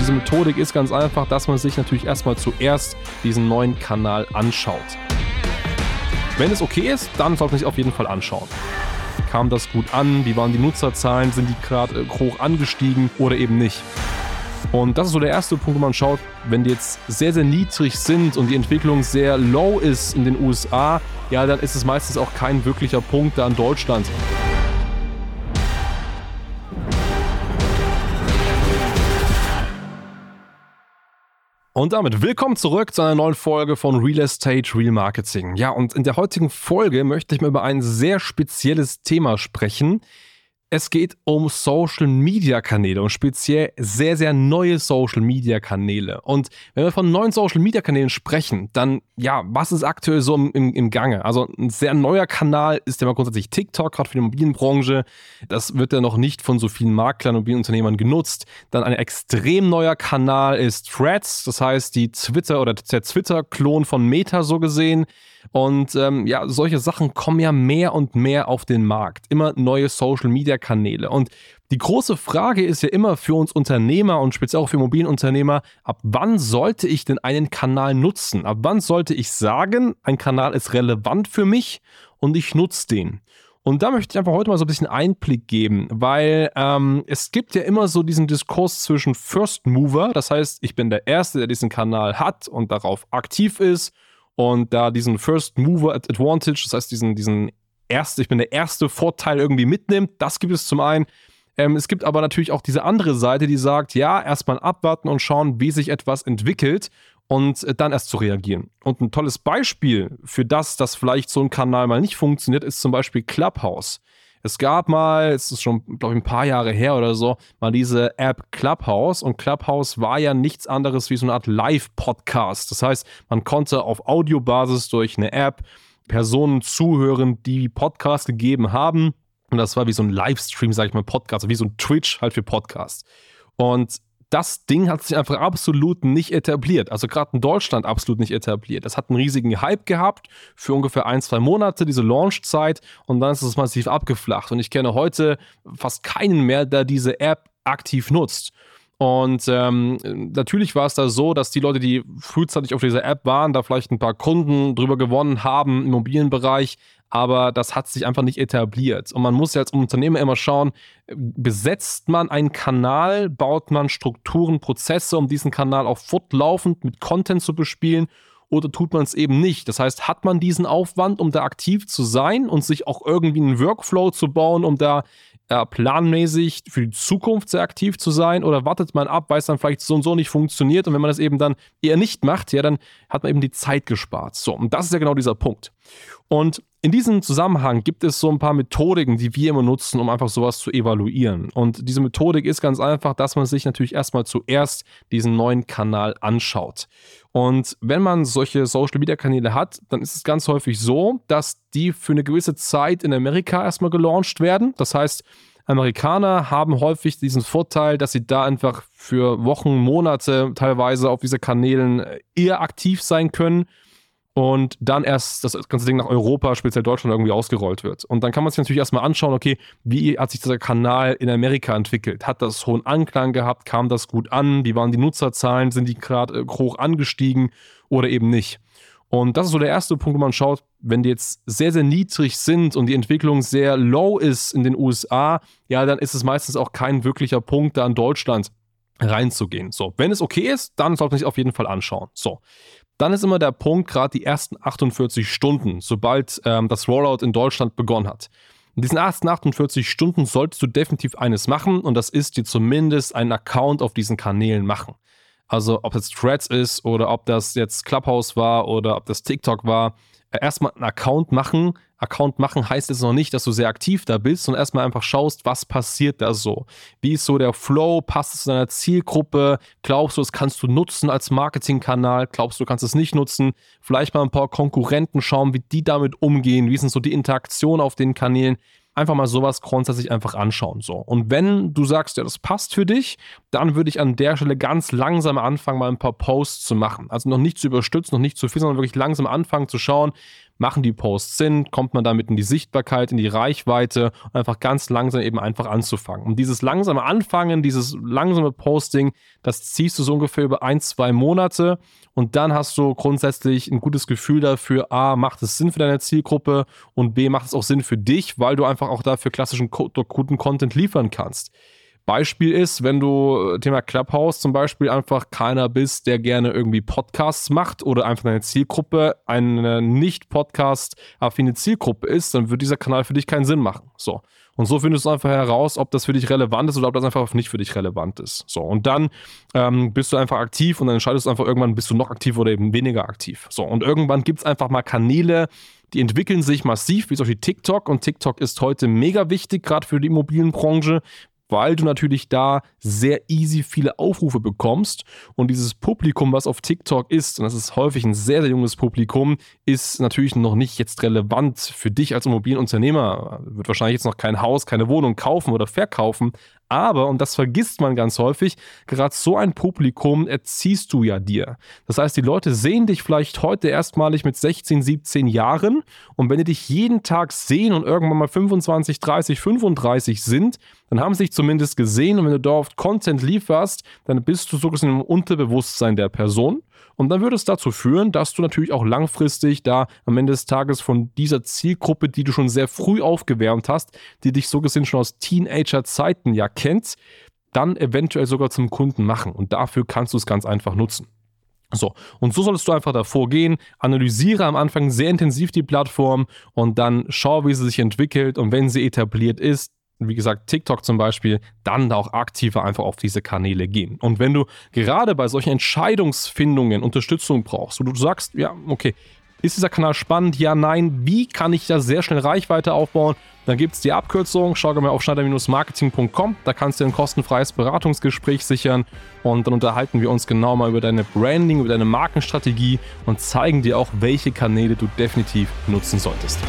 Diese Methodik ist ganz einfach, dass man sich natürlich erstmal zuerst diesen neuen Kanal anschaut. Wenn es okay ist, dann sollte man sich auf jeden Fall anschauen. Kam das gut an? Wie waren die Nutzerzahlen? Sind die gerade äh, hoch angestiegen oder eben nicht? Und das ist so der erste Punkt, wo man schaut, wenn die jetzt sehr, sehr niedrig sind und die Entwicklung sehr low ist in den USA, ja, dann ist es meistens auch kein wirklicher Punkt da in Deutschland. Und damit willkommen zurück zu einer neuen Folge von Real Estate Real Marketing. Ja, und in der heutigen Folge möchte ich mal über ein sehr spezielles Thema sprechen, es geht um Social Media Kanäle und speziell sehr, sehr neue Social Media Kanäle. Und wenn wir von neuen Social Media Kanälen sprechen, dann, ja, was ist aktuell so im, im, Gange? Also ein sehr neuer Kanal ist ja mal grundsätzlich TikTok, gerade für die Immobilienbranche. Das wird ja noch nicht von so vielen Maklern und Immobilienunternehmern genutzt. Dann ein extrem neuer Kanal ist Threads, das heißt die Twitter oder der Twitter-Klon von Meta so gesehen. Und ähm, ja, solche Sachen kommen ja mehr und mehr auf den Markt. Immer neue Social-Media-Kanäle. Und die große Frage ist ja immer für uns Unternehmer und speziell auch für Immobilienunternehmer, ab wann sollte ich denn einen Kanal nutzen? Ab wann sollte ich sagen, ein Kanal ist relevant für mich und ich nutze den? Und da möchte ich einfach heute mal so ein bisschen Einblick geben, weil ähm, es gibt ja immer so diesen Diskurs zwischen First Mover, das heißt, ich bin der Erste, der diesen Kanal hat und darauf aktiv ist und da diesen First Mover Advantage, das heißt diesen, diesen erste, ich bin der erste Vorteil irgendwie mitnimmt, das gibt es zum einen. Ähm, es gibt aber natürlich auch diese andere Seite, die sagt, ja, erstmal abwarten und schauen, wie sich etwas entwickelt und äh, dann erst zu reagieren. Und ein tolles Beispiel für das, dass vielleicht so ein Kanal mal nicht funktioniert, ist zum Beispiel Clubhouse. Es gab mal, es ist schon, glaube ich, ein paar Jahre her oder so, mal diese App Clubhouse. Und Clubhouse war ja nichts anderes wie so eine Art Live-Podcast. Das heißt, man konnte auf Audiobasis durch eine App Personen zuhören, die Podcast gegeben haben. Und das war wie so ein Livestream, sag ich mal, Podcast, wie so ein Twitch halt für Podcast. Und das Ding hat sich einfach absolut nicht etabliert. Also gerade in Deutschland absolut nicht etabliert. Das hat einen riesigen Hype gehabt für ungefähr ein, zwei Monate, diese Launchzeit, und dann ist es massiv abgeflacht. Und ich kenne heute fast keinen mehr, der diese App aktiv nutzt. Und ähm, natürlich war es da so, dass die Leute, die frühzeitig auf dieser App waren, da vielleicht ein paar Kunden drüber gewonnen haben im Immobilienbereich, aber das hat sich einfach nicht etabliert. Und man muss ja als Unternehmer immer schauen, besetzt man einen Kanal, baut man Strukturen, Prozesse, um diesen Kanal auch fortlaufend mit Content zu bespielen oder tut man es eben nicht? Das heißt, hat man diesen Aufwand, um da aktiv zu sein und sich auch irgendwie einen Workflow zu bauen, um da äh, planmäßig für die Zukunft sehr aktiv zu sein oder wartet man ab, weil es dann vielleicht so und so nicht funktioniert und wenn man das eben dann eher nicht macht, ja, dann hat man eben die Zeit gespart. So, und das ist ja genau dieser Punkt. Und in diesem Zusammenhang gibt es so ein paar Methodiken, die wir immer nutzen, um einfach sowas zu evaluieren. Und diese Methodik ist ganz einfach, dass man sich natürlich erstmal zuerst diesen neuen Kanal anschaut. Und wenn man solche Social Media Kanäle hat, dann ist es ganz häufig so, dass die für eine gewisse Zeit in Amerika erstmal gelauncht werden. Das heißt, Amerikaner haben häufig diesen Vorteil, dass sie da einfach für Wochen, Monate teilweise auf diese Kanälen eher aktiv sein können und dann erst das ganze Ding nach Europa, speziell Deutschland, irgendwie ausgerollt wird. Und dann kann man sich natürlich erstmal anschauen, okay, wie hat sich dieser Kanal in Amerika entwickelt? Hat das hohen Anklang gehabt? Kam das gut an? Wie waren die Nutzerzahlen? Sind die gerade äh, hoch angestiegen oder eben nicht? Und das ist so der erste Punkt, wo man schaut, wenn die jetzt sehr, sehr niedrig sind und die Entwicklung sehr low ist in den USA, ja, dann ist es meistens auch kein wirklicher Punkt da in Deutschland reinzugehen. So, wenn es okay ist, dann sollte man sich auf jeden Fall anschauen. So, dann ist immer der Punkt, gerade die ersten 48 Stunden, sobald ähm, das Rollout in Deutschland begonnen hat. In diesen ersten 48 Stunden solltest du definitiv eines machen und das ist dir zumindest einen Account auf diesen Kanälen machen. Also ob das Threads ist oder ob das jetzt Clubhouse war oder ob das TikTok war. Erstmal einen Account machen. Account machen heißt jetzt noch nicht, dass du sehr aktiv da bist, sondern erstmal einfach schaust, was passiert da so. Wie ist so der Flow? Passt es zu deiner Zielgruppe? Glaubst du, das kannst du nutzen als Marketingkanal? Glaubst du, du kannst es nicht nutzen? Vielleicht mal ein paar Konkurrenten schauen, wie die damit umgehen. Wie sind so die Interaktionen auf den Kanälen? Einfach mal sowas grundsätzlich einfach anschauen. So. Und wenn du sagst, ja, das passt für dich, dann würde ich an der Stelle ganz langsam anfangen, mal ein paar Posts zu machen. Also noch nicht zu überstützen, noch nicht zu viel, sondern wirklich langsam anfangen zu schauen, machen die Posts Sinn, kommt man damit in die Sichtbarkeit, in die Reichweite und einfach ganz langsam eben einfach anzufangen. Und dieses langsame Anfangen, dieses langsame Posting, das ziehst du so ungefähr über ein, zwei Monate und dann hast du grundsätzlich ein gutes Gefühl dafür, A, macht es Sinn für deine Zielgruppe und B, macht es auch Sinn für dich, weil du einfach auch dafür klassischen guten Content liefern kannst. Beispiel ist, wenn du äh, Thema Clubhouse zum Beispiel einfach keiner bist, der gerne irgendwie Podcasts macht oder einfach deine Zielgruppe eine nicht Podcast-affine Zielgruppe ist, dann wird dieser Kanal für dich keinen Sinn machen. So. Und so findest du einfach heraus, ob das für dich relevant ist oder ob das einfach nicht für dich relevant ist. So. Und dann ähm, bist du einfach aktiv und dann entscheidest du einfach irgendwann, bist du noch aktiv oder eben weniger aktiv. So. Und irgendwann gibt es einfach mal Kanäle, die entwickeln sich massiv, wie zum Beispiel TikTok. Und TikTok ist heute mega wichtig, gerade für die Immobilienbranche, weil du natürlich da sehr easy viele Aufrufe bekommst. Und dieses Publikum, was auf TikTok ist, und das ist häufig ein sehr, sehr junges Publikum, ist natürlich noch nicht jetzt relevant für dich als Immobilienunternehmer. Wird wahrscheinlich jetzt noch kein Haus, keine Wohnung kaufen oder verkaufen, aber, und das vergisst man ganz häufig, gerade so ein Publikum erziehst du ja dir. Das heißt, die Leute sehen dich vielleicht heute erstmalig mit 16, 17 Jahren und wenn die dich jeden Tag sehen und irgendwann mal 25, 30, 35 sind, dann haben sie dich zumindest gesehen und wenn du dort Content lieferst, dann bist du sogar im Unterbewusstsein der Person. Und dann würde es dazu führen, dass du natürlich auch langfristig da am Ende des Tages von dieser Zielgruppe, die du schon sehr früh aufgewärmt hast, die dich so gesehen schon aus Teenager-Zeiten ja kennt, dann eventuell sogar zum Kunden machen. Und dafür kannst du es ganz einfach nutzen. So, und so solltest du einfach davor gehen, analysiere am Anfang sehr intensiv die Plattform und dann schau, wie sie sich entwickelt und wenn sie etabliert ist, wie gesagt, TikTok zum Beispiel, dann auch aktiver einfach auf diese Kanäle gehen. Und wenn du gerade bei solchen Entscheidungsfindungen Unterstützung brauchst, wo du sagst, ja, okay, ist dieser Kanal spannend? Ja, nein. Wie kann ich da sehr schnell Reichweite aufbauen? Dann gibt es die Abkürzung. Schau mal auf schneider-marketing.com. Da kannst du ein kostenfreies Beratungsgespräch sichern. Und dann unterhalten wir uns genau mal über deine Branding, über deine Markenstrategie und zeigen dir auch, welche Kanäle du definitiv nutzen solltest.